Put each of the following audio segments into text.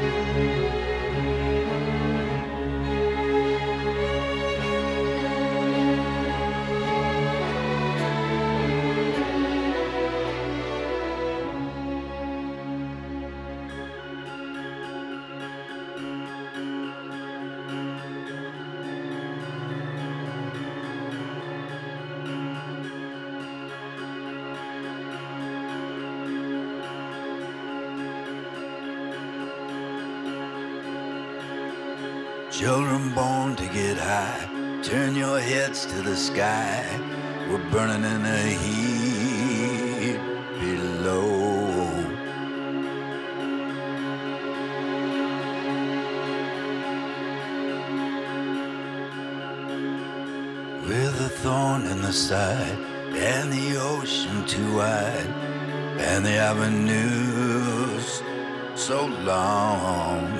Música Children born to get high, turn your heads to the sky. We're burning in the heat below. With a thorn in the side, and the ocean too wide, and the avenues so long.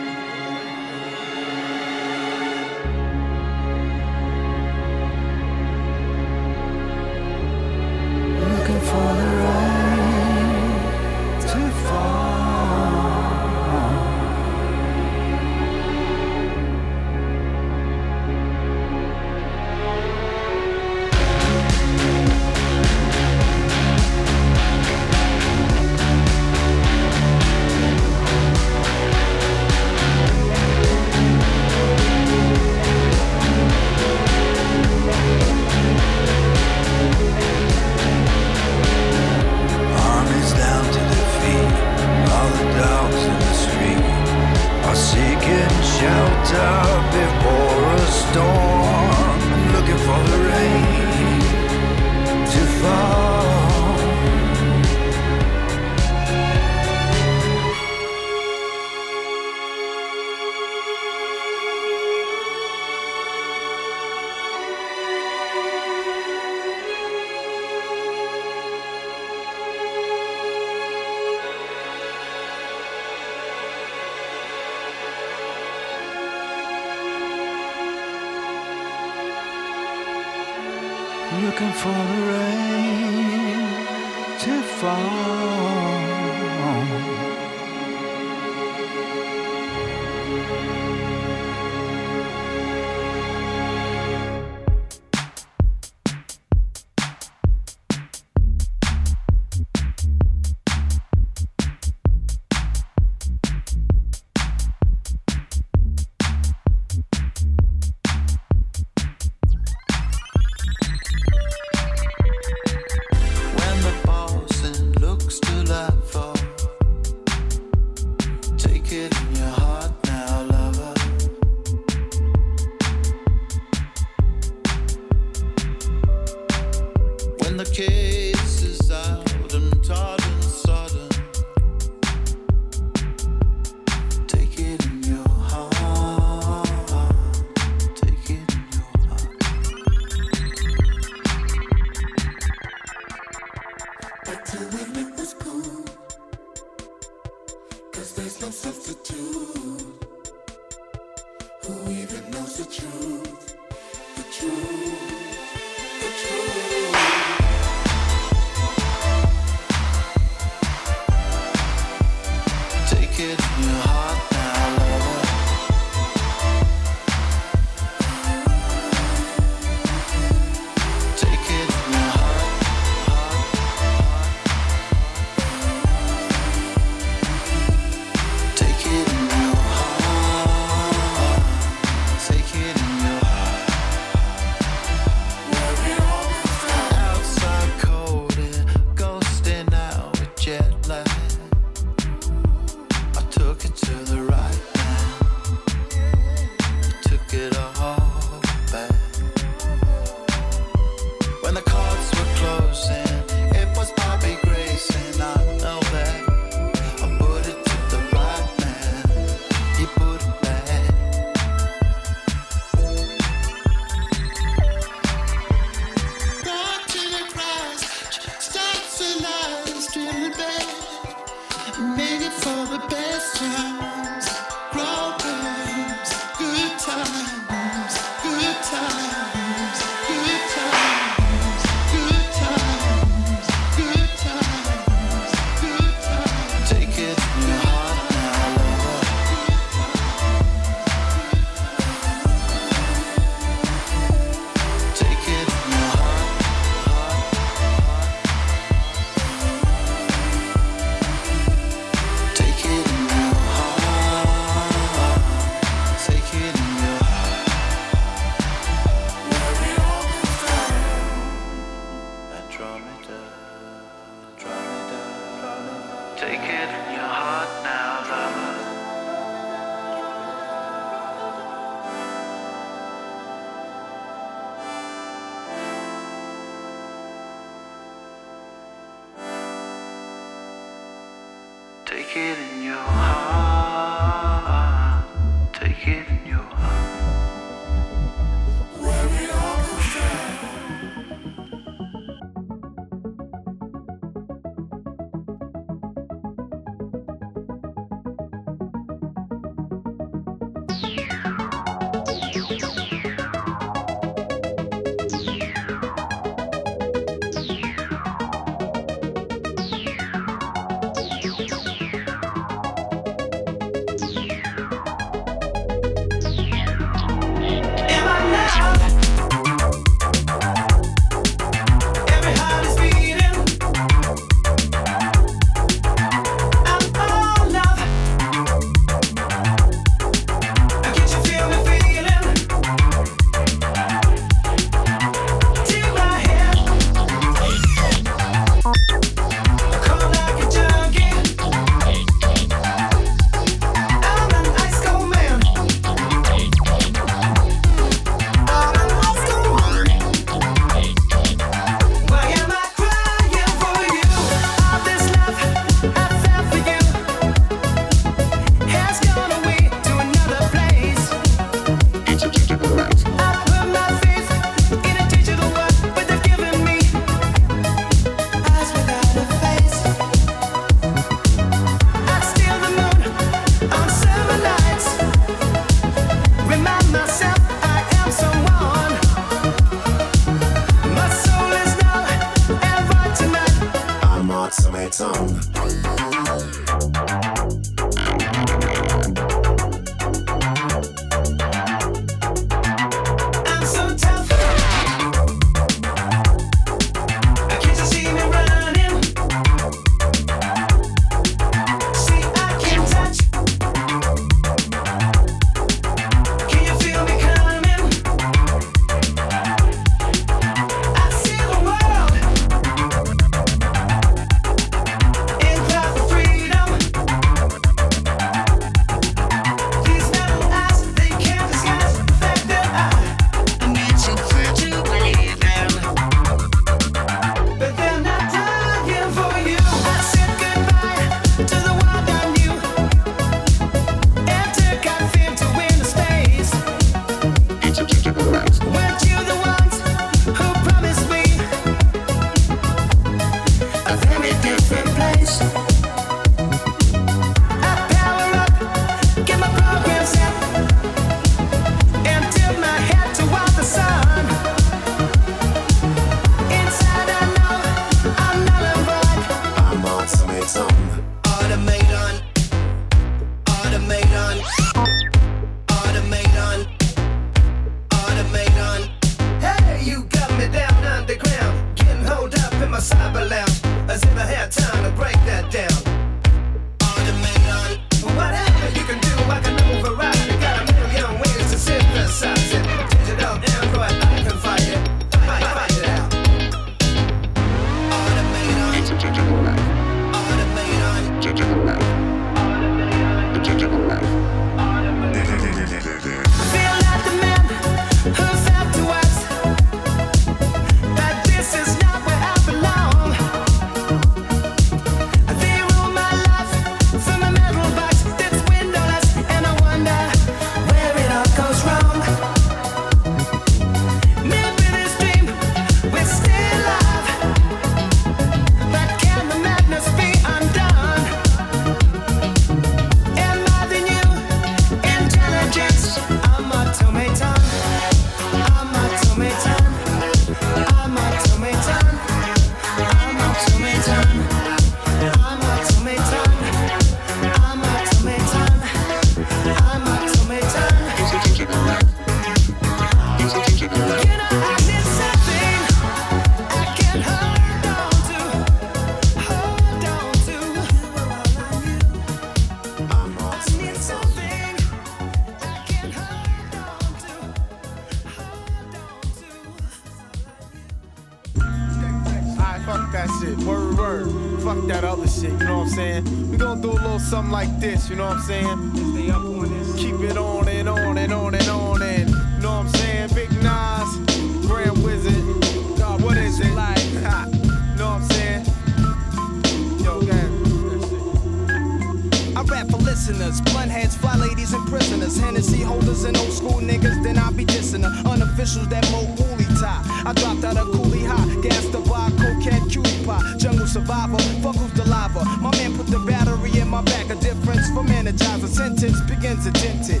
See holders and old school niggas, then I be dissing unofficials that mo woolly tie. I dropped out of coolie high, gas the bar, cocaine, cutie pie, jungle survivor, fuck who's the lava. My man put the battery in my back, a difference for from A Sentence begins indented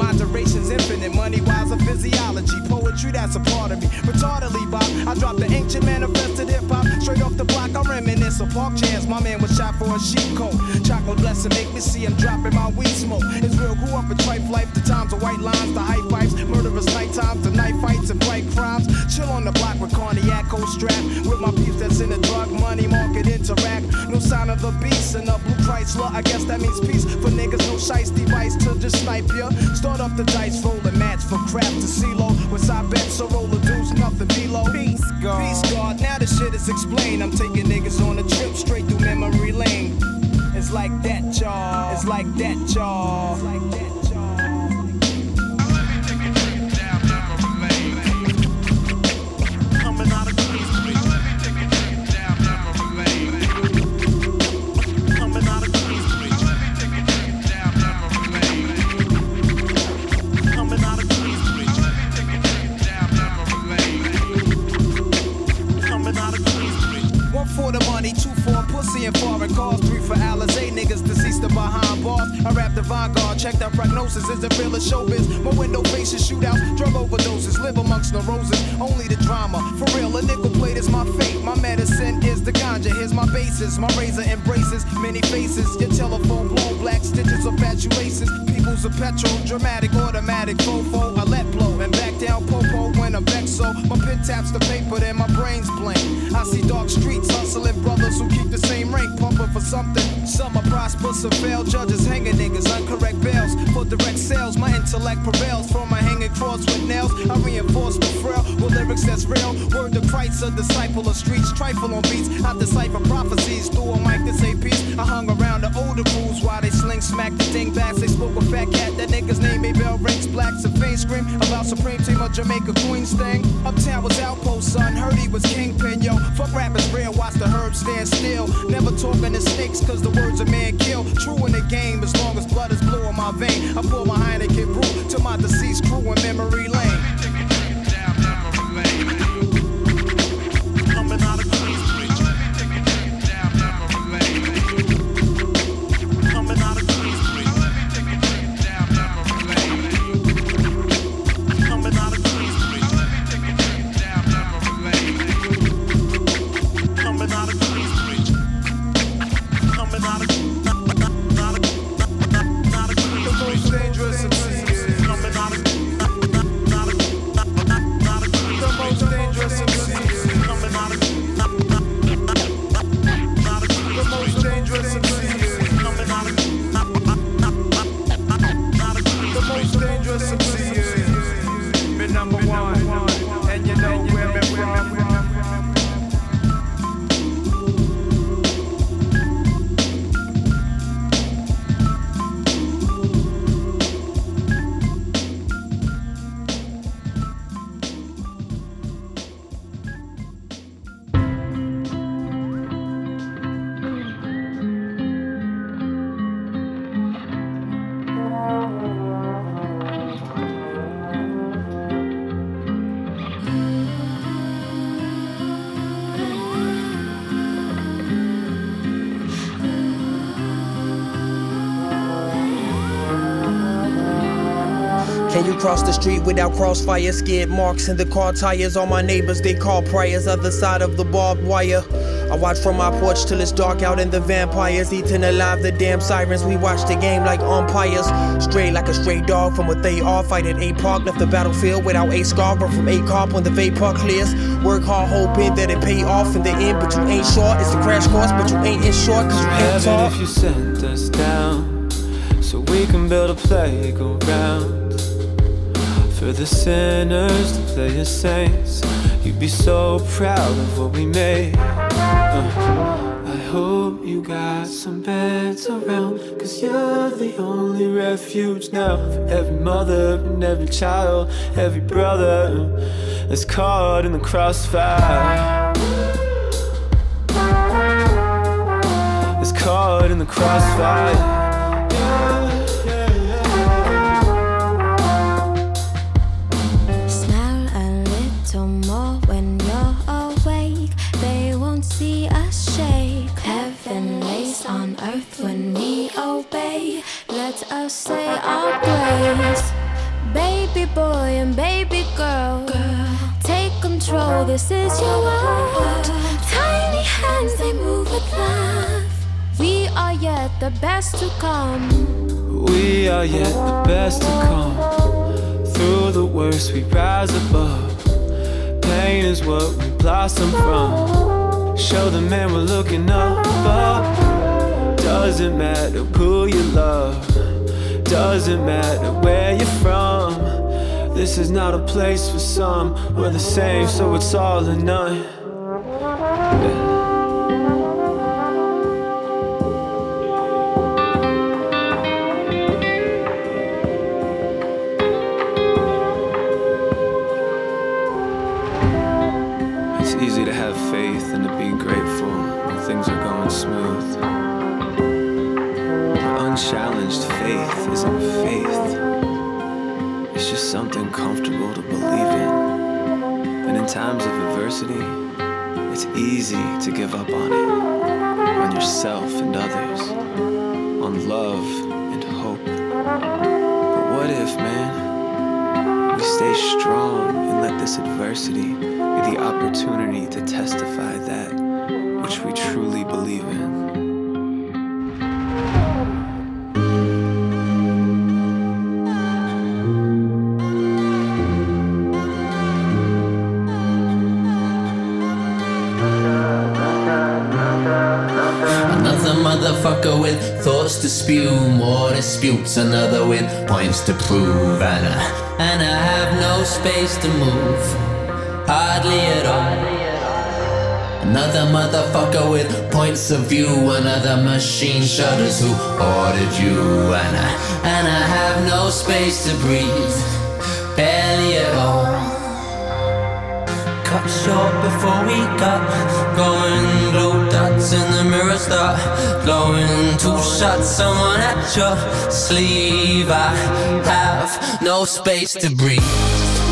formality. Moderation's infinite. Money wise, a physiology. Poetry, that's a part of me. Retardedly, Bob. I dropped the ancient manifested hip hop. Straight off the block, I reminisce of park chance. My man was shot for a sheep coat. Chocolate blessing, make me see him dropping my weed smoke. It's real, grew up in trife life. The times of white lines, the high pipes. Murderous night times, the night fights and bright crimes. Chill on the block with cold strap. With my peeps that's in the drug money market interact. No sign of the beast and a blue Chrysler. I guess that means peace for niggas. No shice device to just snipe ya. Start off the dice, roll a match for crap to CeeLo. With side bets, so roll a deuce, nothing below. Peace, God. Peace, God. Now the shit is explained. I'm taking niggas on a trip straight through memory lane. It's like that, y'all. It's like that, y'all. It's like that, y'all. Stand still. Never talking to snakes, cause the words a man kill. True in the game, as long as blood is blue in my vein. I pour my Heineken brew to my deceased crew in memory lane. Can you cross the street without crossfire? Skid marks in the car tires. All my neighbors, they call priors. Other side of the barbed wire. I watch from my porch till it's dark out and the vampires eating alive the damn sirens. We watch the game like umpires. Straight like a stray dog from what they are. Fight at A Park, left the battlefield without a scar. Run from A Carp when the vapor clears. Work hard, hoping that it pay off in the end, but you ain't sure. It's a crash course, but you ain't insured cause you ain't Heaven if you sent us down so we can build a playground for the sinners to play as saints. You'd be so proud of what we made. Uh, I hope you got some beds around, cause you're the only refuge now for every mother and every child, every brother that's caught in the crossfire. That's caught in the crossfire. Our grace. Baby boy and baby girl, take control. This is your world. Tiny hands, they move with love. We are yet the best to come. We are yet the best to come. Through the worst, we rise above. Pain is what we blossom from. Show the man we're looking up, up. Doesn't matter who you love. Doesn't matter where you're from. This is not a place for some. We're the same, so it's all or none. It's easy to have faith and to be grateful when things are going smooth. But unchallenged faith isn't faith. It's just something comfortable to believe in. And in times of adversity, it's easy to give up on it. On yourself and others. On love and hope. But what if, man, we stay strong and let this adversity be the opportunity to testify that spew, more disputes. Another with points to prove, and I, and I have no space to move, hardly at all. Another motherfucker with points of view. Another machine shudders who ordered you, and I, and I have no space to breathe, barely at all cut short before we got going. Blue dots in the mirror start glowing. Two shots, someone at your sleeve. I have no space to breathe.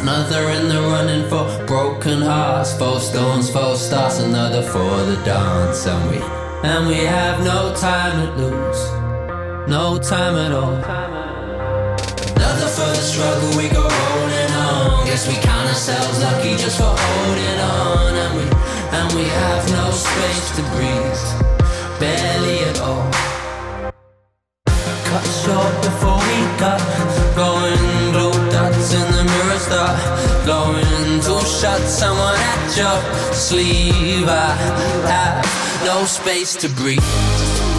Another in the running for broken hearts, four stones, four stars, another for the dance, and we and we have no time to lose, no time at all. Another for the struggle, we go rolling on. Guess we count ourselves lucky just for holding on, and we and we have no space to breathe, barely at all. Sleeve. I have no space to breathe.